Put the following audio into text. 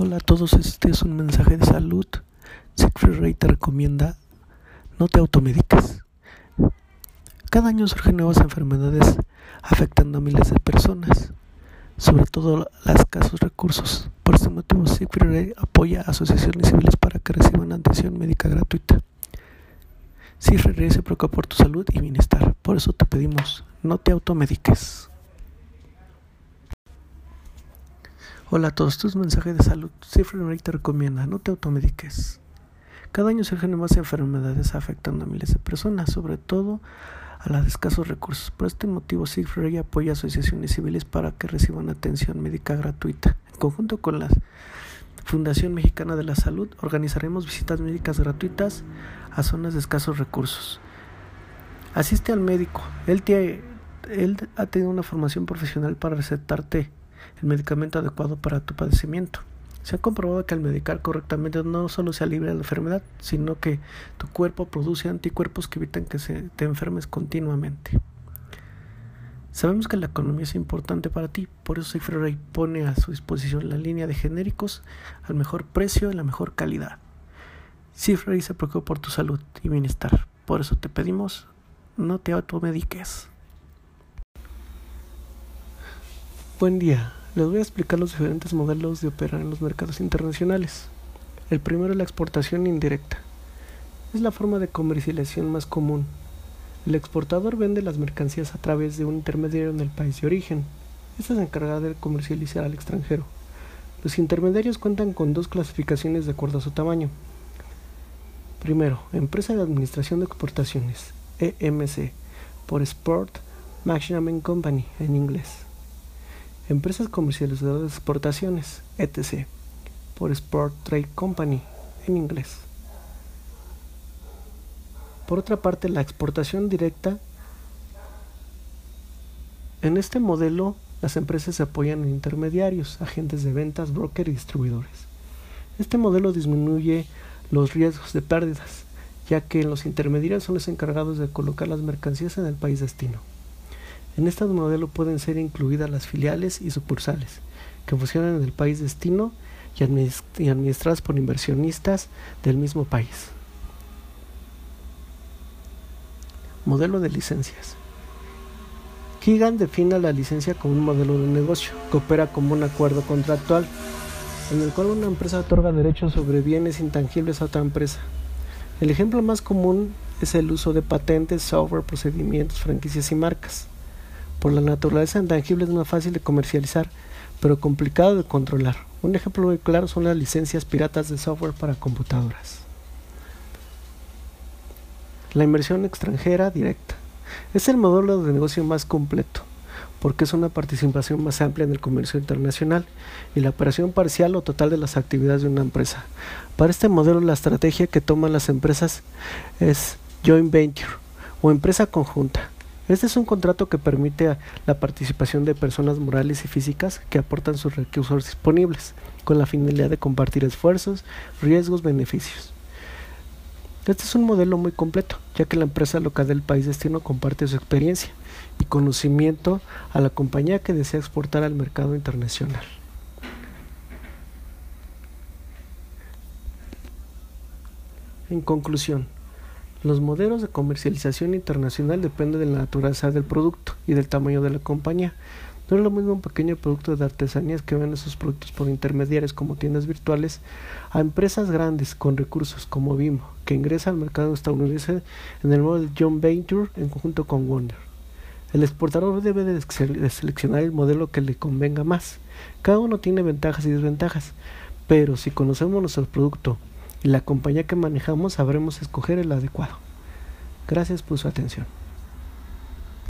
Hola a todos, este es un mensaje de salud. Siegfried Rey te recomienda no te automediques. Cada año surgen nuevas enfermedades afectando a miles de personas, sobre todo las escasos recursos. Por este motivo, Siegfried Rey apoya a asociaciones civiles para que reciban atención médica gratuita. Siegfried Rey se preocupa por tu salud y bienestar, por eso te pedimos no te automediques. Hola a todos, tus mensajes de salud. Cifra Rey te recomienda, no te automediques. Cada año surgen nuevas enfermedades afectando a miles de personas, sobre todo a las de escasos recursos. Por este motivo, Rey apoya asociaciones civiles para que reciban atención médica gratuita. En conjunto con la Fundación Mexicana de la Salud, organizaremos visitas médicas gratuitas a zonas de escasos recursos. Asiste al médico. Él, te, él ha tenido una formación profesional para recetarte el medicamento adecuado para tu padecimiento. Se ha comprobado que al medicar correctamente no solo se alivia la enfermedad, sino que tu cuerpo produce anticuerpos que evitan que se te enfermes continuamente. Sabemos que la economía es importante para ti, por eso Rey pone a su disposición la línea de genéricos al mejor precio y la mejor calidad. Rey se preocupa por tu salud y bienestar, por eso te pedimos no te automediques. Buen día, les voy a explicar los diferentes modelos de operar en los mercados internacionales. El primero es la exportación indirecta. Es la forma de comercialización más común. El exportador vende las mercancías a través de un intermediario en el país de origen. Este se encarga de comercializar al extranjero. Los intermediarios cuentan con dos clasificaciones de acuerdo a su tamaño. Primero, Empresa de Administración de Exportaciones, EMC, por Sport Management Company en inglés empresas comercializadoras de exportaciones, etc., por Sport Trade Company en inglés. Por otra parte, la exportación directa. En este modelo, las empresas se apoyan en intermediarios, agentes de ventas, brokers y distribuidores. Este modelo disminuye los riesgos de pérdidas, ya que los intermediarios son los encargados de colocar las mercancías en el país destino. En este modelo pueden ser incluidas las filiales y sucursales, que funcionan en el país destino y, administradas por inversionistas del mismo país. Modelo de licencias. Kigan define la licencia como un modelo de negocio que opera como un acuerdo contractual en el cual una empresa otorga derechos sobre bienes intangibles a otra empresa. El ejemplo más común es el uso de patentes, software, procedimientos, franquicias y marcas. Por la naturaleza intangible es más fácil de comercializar, pero complicado de controlar. Un ejemplo muy claro son las licencias piratas de software para computadoras. La inversión extranjera directa. Es el modelo de negocio más completo, porque es una participación más amplia en el comercio internacional y la operación parcial o total de las actividades de una empresa. Para este modelo la estrategia que toman las empresas es joint venture o empresa conjunta este es un contrato que permite la participación de personas morales y físicas que aportan sus recursos disponibles, con la finalidad de compartir esfuerzos, riesgos, beneficios. Este es un modelo muy completo, ya que la empresa local del país destino comparte su experiencia y conocimiento a la compañía que desea exportar al mercado internacional. En conclusión, los modelos de comercialización internacional dependen de la naturaleza del producto y del tamaño de la compañía. No es lo mismo un pequeño producto de artesanías que vende sus productos por intermediarios como tiendas virtuales a empresas grandes con recursos como Bimbo, que ingresa al mercado estadounidense en el modo de John Venture en conjunto con Wonder. El exportador debe de seleccionar el modelo que le convenga más. Cada uno tiene ventajas y desventajas, pero si conocemos nuestro producto y la compañía que manejamos sabremos escoger el adecuado. Gracias por su atención.